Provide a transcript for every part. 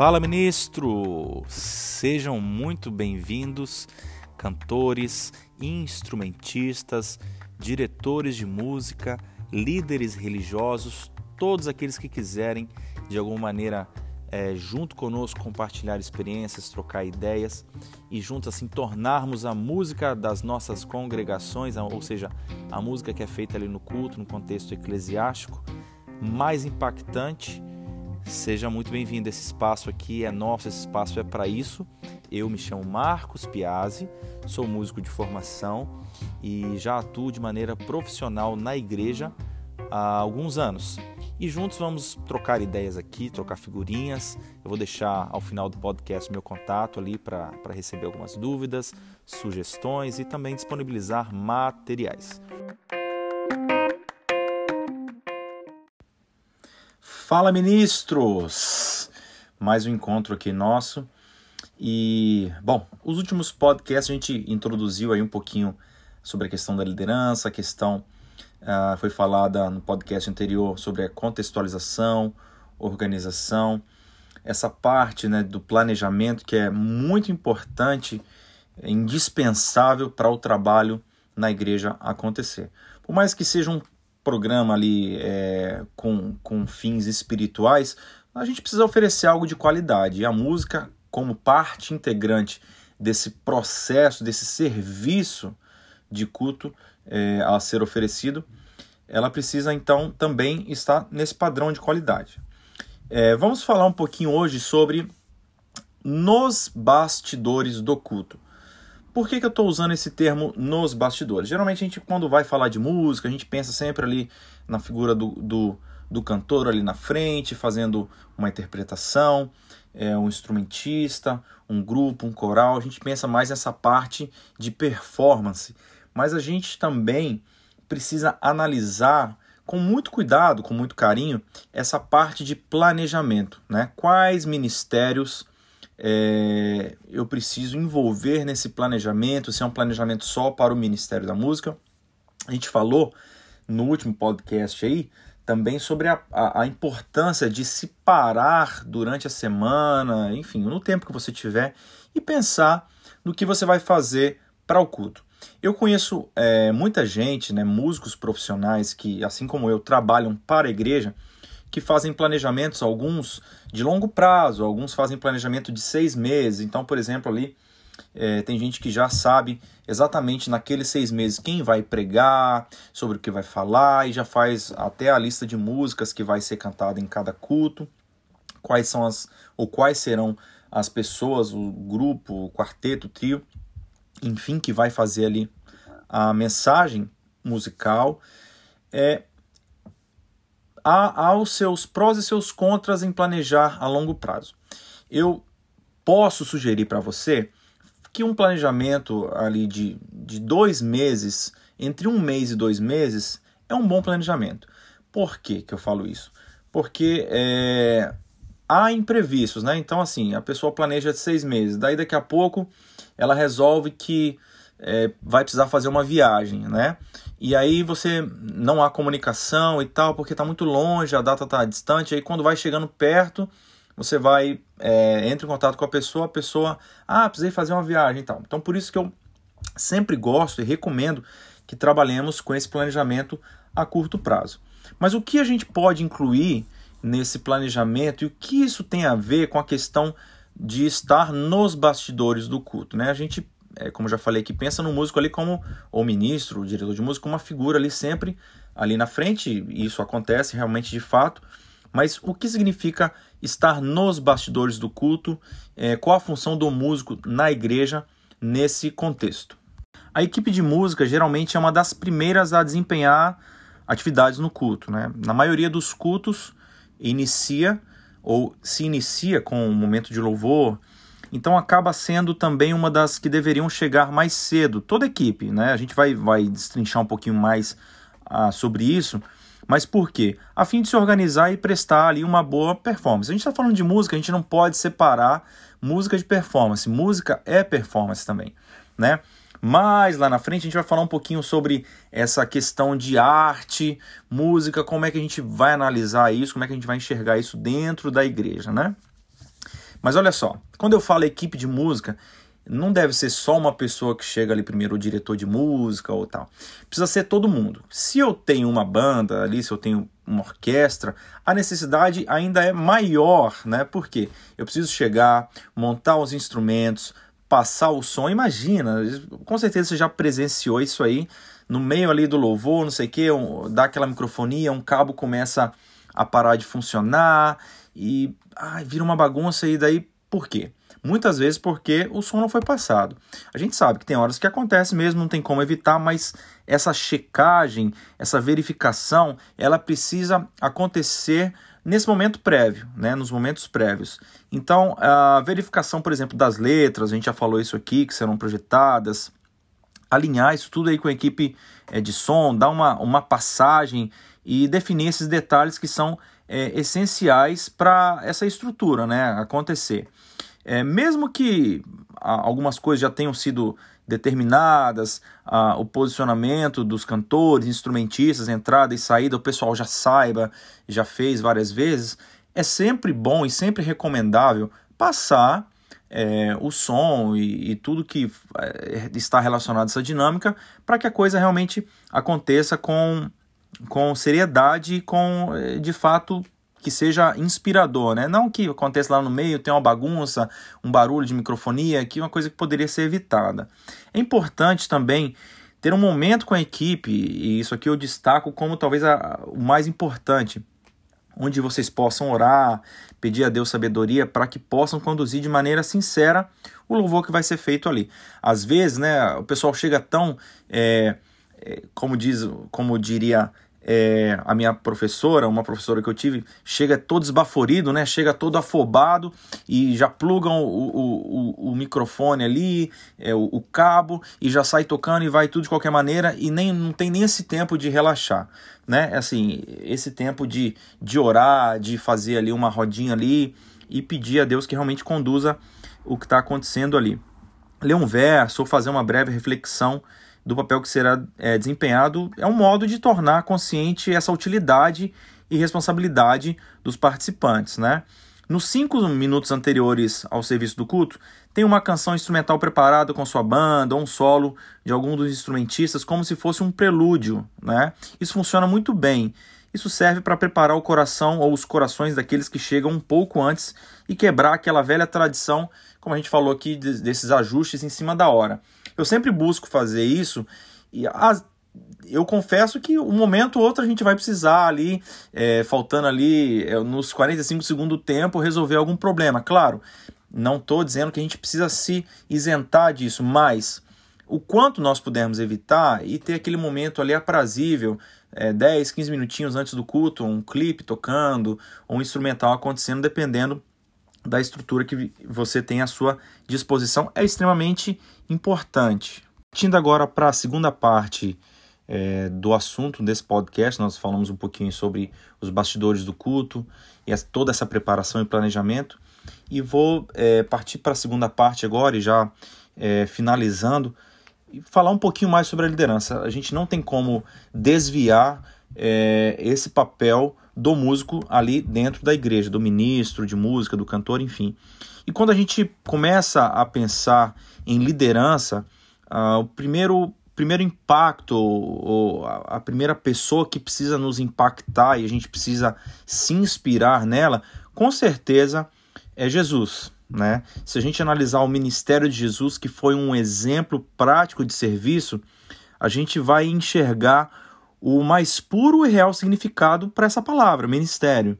Fala, ministro! Sejam muito bem-vindos, cantores, instrumentistas, diretores de música, líderes religiosos, todos aqueles que quiserem, de alguma maneira, é, junto conosco, compartilhar experiências, trocar ideias e juntos assim tornarmos a música das nossas congregações, ou seja, a música que é feita ali no culto, no contexto eclesiástico, mais impactante Seja muito bem-vindo. Esse espaço aqui é nosso, esse espaço é para isso. Eu me chamo Marcos Piazzi, sou músico de formação e já atuo de maneira profissional na igreja há alguns anos. E juntos vamos trocar ideias aqui, trocar figurinhas. Eu vou deixar ao final do podcast meu contato ali para receber algumas dúvidas, sugestões e também disponibilizar materiais. Fala, ministros! Mais um encontro aqui nosso. E, bom, os últimos podcasts a gente introduziu aí um pouquinho sobre a questão da liderança, a questão uh, foi falada no podcast anterior sobre a contextualização, organização, essa parte né, do planejamento que é muito importante, é indispensável para o trabalho na igreja acontecer. Por mais que seja um programa ali é, com, com fins espirituais, a gente precisa oferecer algo de qualidade. E a música, como parte integrante desse processo, desse serviço de culto é, a ser oferecido, ela precisa então também estar nesse padrão de qualidade. É, vamos falar um pouquinho hoje sobre nos bastidores do culto. Por que, que eu estou usando esse termo nos bastidores? Geralmente a gente, quando vai falar de música, a gente pensa sempre ali na figura do, do, do cantor ali na frente, fazendo uma interpretação, é, um instrumentista, um grupo, um coral. A gente pensa mais nessa parte de performance. Mas a gente também precisa analisar com muito cuidado, com muito carinho, essa parte de planejamento. Né? Quais ministérios é, eu preciso envolver nesse planejamento, se é um planejamento só para o Ministério da Música. A gente falou no último podcast aí também sobre a, a, a importância de se parar durante a semana, enfim, no tempo que você tiver, e pensar no que você vai fazer para o culto. Eu conheço é, muita gente, né, músicos profissionais que, assim como eu, trabalham para a igreja que fazem planejamentos, alguns de longo prazo, alguns fazem planejamento de seis meses. Então, por exemplo, ali é, tem gente que já sabe exatamente naqueles seis meses quem vai pregar, sobre o que vai falar e já faz até a lista de músicas que vai ser cantada em cada culto, quais são as ou quais serão as pessoas, o grupo, o quarteto, o trio, enfim, que vai fazer ali a mensagem musical. É, há, há os seus prós e seus contras em planejar a longo prazo. Eu posso sugerir para você que um planejamento ali de, de dois meses, entre um mês e dois meses, é um bom planejamento. Por que, que eu falo isso? Porque é, há imprevistos, né? Então, assim, a pessoa planeja de seis meses, daí daqui a pouco ela resolve que é, vai precisar fazer uma viagem, né? E aí você não há comunicação e tal, porque está muito longe, a data está distante. Aí quando vai chegando perto, você vai é, entra em contato com a pessoa, a pessoa, ah, precisei fazer uma viagem e tal. Então por isso que eu sempre gosto e recomendo que trabalhemos com esse planejamento a curto prazo. Mas o que a gente pode incluir nesse planejamento e o que isso tem a ver com a questão de estar nos bastidores do culto, né? A gente é, como já falei aqui, pensa no músico ali como o ministro, o diretor de música, uma figura ali sempre ali na frente, e isso acontece realmente de fato. Mas o que significa estar nos bastidores do culto? É, qual a função do músico na igreja nesse contexto? A equipe de música geralmente é uma das primeiras a desempenhar atividades no culto. Né? Na maioria dos cultos, inicia ou se inicia com um momento de louvor, então acaba sendo também uma das que deveriam chegar mais cedo, toda a equipe, né? A gente vai, vai destrinchar um pouquinho mais ah, sobre isso, mas por quê? A fim de se organizar e prestar ali uma boa performance. A gente está falando de música, a gente não pode separar música de performance. Música é performance também, né? Mas lá na frente a gente vai falar um pouquinho sobre essa questão de arte, música, como é que a gente vai analisar isso, como é que a gente vai enxergar isso dentro da igreja, né? Mas olha só, quando eu falo equipe de música, não deve ser só uma pessoa que chega ali primeiro, o diretor de música ou tal. Precisa ser todo mundo. Se eu tenho uma banda ali, se eu tenho uma orquestra, a necessidade ainda é maior, né? Porque eu preciso chegar, montar os instrumentos, passar o som. Imagina, com certeza você já presenciou isso aí no meio ali do louvor, não sei o que, dá aquela microfonia, um cabo começa a parar de funcionar e ai, vira uma bagunça e daí por quê? Muitas vezes porque o som não foi passado. A gente sabe que tem horas que acontece mesmo, não tem como evitar, mas essa checagem, essa verificação, ela precisa acontecer nesse momento prévio, né, nos momentos prévios. Então, a verificação, por exemplo, das letras, a gente já falou isso aqui, que serão projetadas, alinhar isso tudo aí com a equipe é, de som, dar uma, uma passagem e definir esses detalhes que são é, essenciais para essa estrutura né, acontecer. É, mesmo que algumas coisas já tenham sido determinadas, o posicionamento dos cantores, instrumentistas, entrada e saída, o pessoal já saiba, já fez várias vezes, é sempre bom e sempre recomendável passar é, o som e, e, tudo que é, está relacionado a essa dinâmica para que a coisa realmente aconteça com, com seriedade e com, é, de fato, que seja inspirador, né? Não que aconteça lá no meio, tem uma bagunça, um barulho de microfonia, que é uma coisa que poderia ser evitada. É importante também ter um momento com a equipe, e isso aqui eu destaco como talvez a, o mais importante, onde vocês possam orar, pedir a Deus sabedoria para que possam conduzir de maneira sincera o louvor que vai ser feito ali. Às vezes, né, o pessoal chega tão, é, como diz, como diria é, a minha professora, uma professora que eu tive, chega todo esbaforido, né? Chega todo afobado e já plugam o, o, o, microfone ali, é, o, o, cabo, e já sai tocando e vai tudo de qualquer maneira e nem não tem nem esse tempo de relaxar, né? Assim, esse tempo de, de orar, de fazer ali uma rodinha ali e pedir a Deus que realmente conduza o que está acontecendo ali. Ler um verso ou fazer uma breve reflexão do papel que será é, desempenhado é um modo de tornar consciente essa utilidade e responsabilidade dos participantes, né? Nos cinco minutos anteriores ao serviço do culto, tem uma canção instrumental preparada com sua banda ou um solo de algum dos instrumentistas, como se fosse um prelúdio, né? Isso funciona muito bem. Isso serve para preparar o coração ou os corações daqueles que chegam um pouco antes e quebrar aquela velha tradição, como a gente falou aqui, desses ajustes em cima da hora. Eu sempre busco fazer isso e as, eu confesso que um momento ou outro a gente vai precisar ali, é, faltando ali é, nos 45 segundos do tempo, resolver algum problema. Claro, não estou dizendo que a gente precisa se isentar disso, mas o quanto nós pudermos evitar e ter aquele momento ali aprazível, é, 10, 15 minutinhos antes do culto, um clipe tocando, um instrumental acontecendo, dependendo da estrutura que você tem à sua disposição é extremamente importante. Partindo agora para a segunda parte é, do assunto desse podcast, nós falamos um pouquinho sobre os bastidores do culto e toda essa preparação e planejamento. E vou é, partir para a segunda parte agora e já é, finalizando e falar um pouquinho mais sobre a liderança. A gente não tem como desviar é, esse papel do músico ali dentro da igreja, do ministro de música, do cantor, enfim. E quando a gente começa a pensar em liderança, uh, o primeiro, primeiro impacto, ou a, primeira pessoa que precisa nos impactar e a gente precisa se inspirar nela, com certeza é Jesus. Né? Se a gente analisar o ministério de Jesus, que foi um exemplo prático de serviço, a gente vai enxergar o mais puro e real significado para essa palavra, ministério.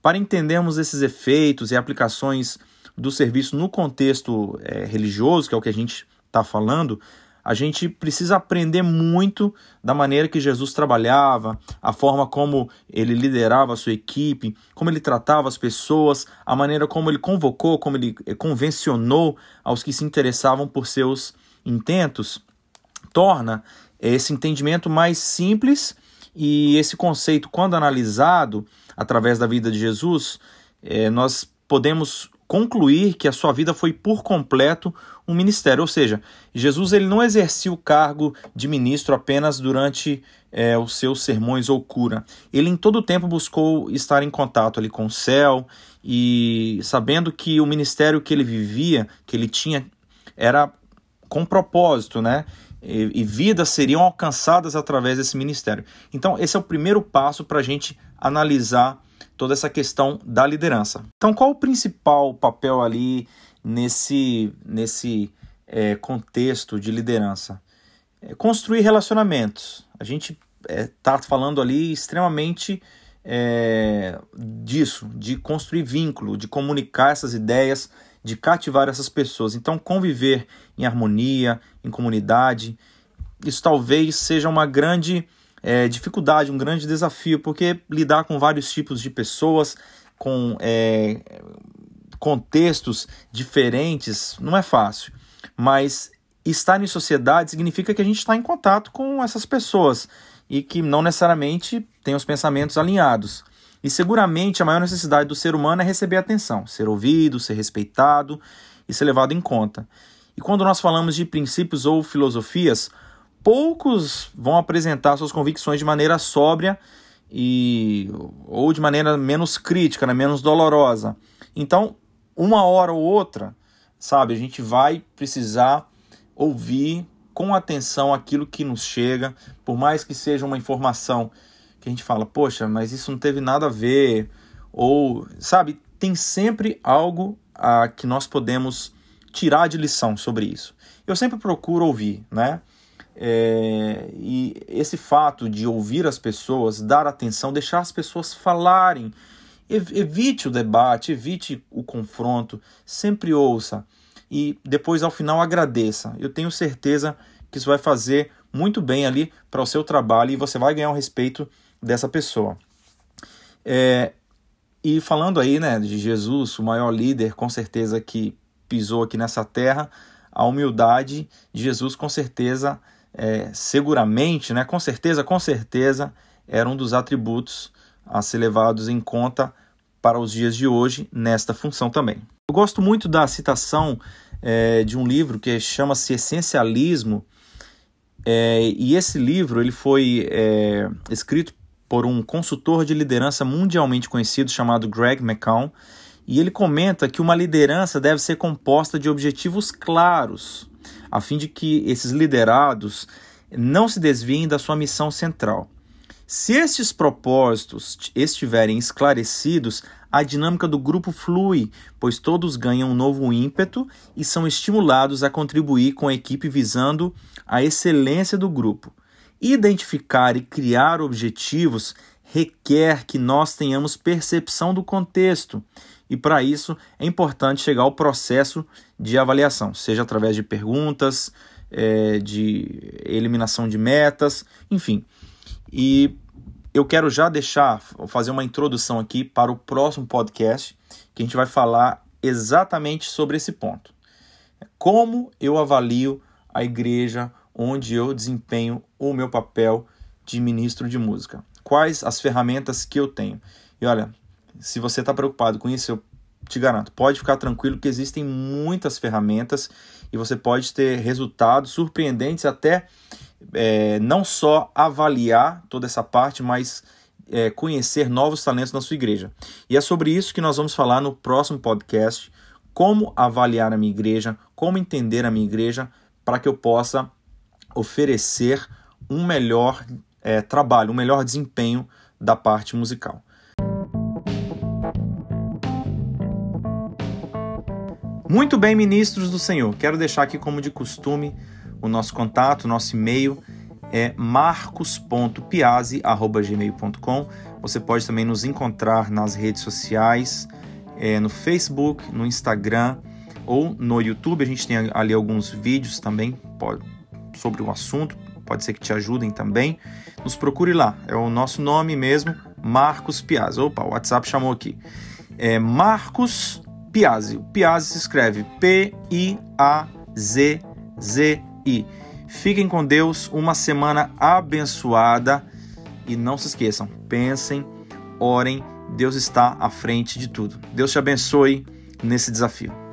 Para entendermos esses efeitos e aplicações do serviço no contexto é, religioso, que é o que a gente está falando, a gente precisa aprender muito da maneira que Jesus trabalhava, a forma como ele liderava a sua equipe, como ele tratava as pessoas, a maneira como ele convocou, como ele eh, convencionou aos que se interessavam por seus intentos, torna esse entendimento mais simples e esse conceito, quando analisado através da vida de Jesus, é, nós podemos concluir que a sua vida foi por completo um ministério, ou seja, Jesus ele não exercia o cargo de ministro apenas durante é, os seus sermões ou cura. Ele em todo o tempo buscou estar em contato ali com o céu e sabendo que o ministério que ele vivia, que ele tinha, era com propósito, né? E, e vidas seriam alcançadas através desse ministério. Então, esse é o primeiro passo para a gente analisar toda essa questão da liderança. Então, qual o principal papel ali nesse, nesse é, contexto de liderança? É construir relacionamentos. A gente está é, falando ali extremamente é, disso, de construir vínculo, de comunicar essas ideias, de cativar essas pessoas. Então, conviver em harmonia, em comunidade, isso talvez seja uma grande é, dificuldade, um grande desafio, porque lidar com vários tipos de pessoas, com é, contextos diferentes, não é fácil. Mas estar em sociedade significa que a gente está em contato com essas pessoas e que não necessariamente tem os pensamentos alinhados. E seguramente a maior necessidade do ser humano é receber atenção, ser ouvido, ser respeitado e ser levado em conta. E quando nós falamos de princípios ou filosofias, poucos vão apresentar suas convicções de maneira sóbria e ou de maneira menos crítica, né, menos dolorosa. Então, uma hora ou outra, sabe, a gente vai precisar ouvir com atenção aquilo que nos chega, por mais que seja uma informação que a gente fala, poxa, mas isso não teve nada a ver, ou, sabe, tem sempre algo a que nós podemos tirar de lição sobre isso. Eu sempre procuro ouvir, né? É, e esse fato de ouvir as pessoas, dar atenção, deixar as pessoas falarem, evite o debate, evite o confronto, sempre ouça e depois ao final agradeça. Eu tenho certeza que isso vai fazer muito bem ali para o seu trabalho e você vai ganhar o respeito dessa pessoa. É, e falando aí né, de Jesus, o maior líder, com certeza que pisou aqui nessa terra, a humildade de Jesus com certeza é, seguramente, né, com certeza, com certeza, era um dos atributos a ser levados em conta para os dias de hoje nesta função também. Eu gosto muito da citação é, de um livro que chama-se Essencialismo, é, e esse livro ele foi é, escrito por um consultor de liderança mundialmente conhecido chamado Greg McCown, e ele comenta que uma liderança deve ser composta de objetivos claros, a fim de que esses liderados não se desviem da sua missão central. Se estes propósitos estiverem esclarecidos, a dinâmica do grupo flui, pois todos ganham um novo ímpeto e são estimulados a contribuir com a equipe visando a excelência do grupo. Identificar e criar objetivos requer que nós tenhamos percepção do contexto e para isso é importante chegar ao processo de avaliação, seja através de perguntas, é, de eliminação de metas, enfim. E eu quero já deixar, fazer uma introdução aqui para o próximo podcast, que a gente vai falar exatamente sobre esse ponto. Como eu avalio a igreja onde eu desempenho o meu papel de ministro de música? Quais as ferramentas que eu tenho? E olha, se você está preocupado com isso, eu te garanto, pode ficar tranquilo que existem muitas ferramentas e você pode ter resultados surpreendentes até é, não só avaliar toda essa parte, mas é, conhecer novos talentos na sua igreja. E é sobre isso que nós vamos falar no próximo podcast: como avaliar a minha igreja, como entender a minha igreja, para que eu possa oferecer um melhor é, trabalho, um melhor desempenho da parte musical. Muito bem, ministros do Senhor, quero deixar aqui como de costume o nosso contato, o nosso e-mail é marcos.piazzi.gmail.com. Você pode também nos encontrar nas redes sociais, é, no Facebook, no Instagram ou no YouTube. A gente tem ali alguns vídeos também sobre o assunto, pode ser que te ajudem também. Nos procure lá, é o nosso nome mesmo, Marcos Piazzi. Opa, o WhatsApp chamou aqui. É Marcos Piazzi. Piazzi se escreve P-I-A-Z-Z-I. Fiquem com Deus, uma semana abençoada e não se esqueçam, pensem, orem, Deus está à frente de tudo. Deus te abençoe nesse desafio.